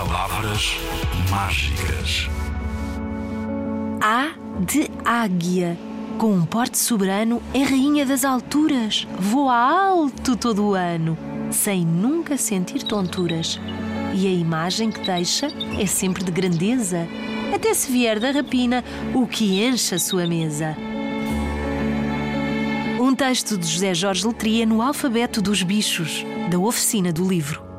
Palavras mágicas. A de águia. Com um porte soberano, é rainha das alturas. Voa alto todo o ano, sem nunca sentir tonturas. E a imagem que deixa é sempre de grandeza, até se vier da rapina o que enche a sua mesa. Um texto de José Jorge Letria no Alfabeto dos Bichos, da oficina do livro.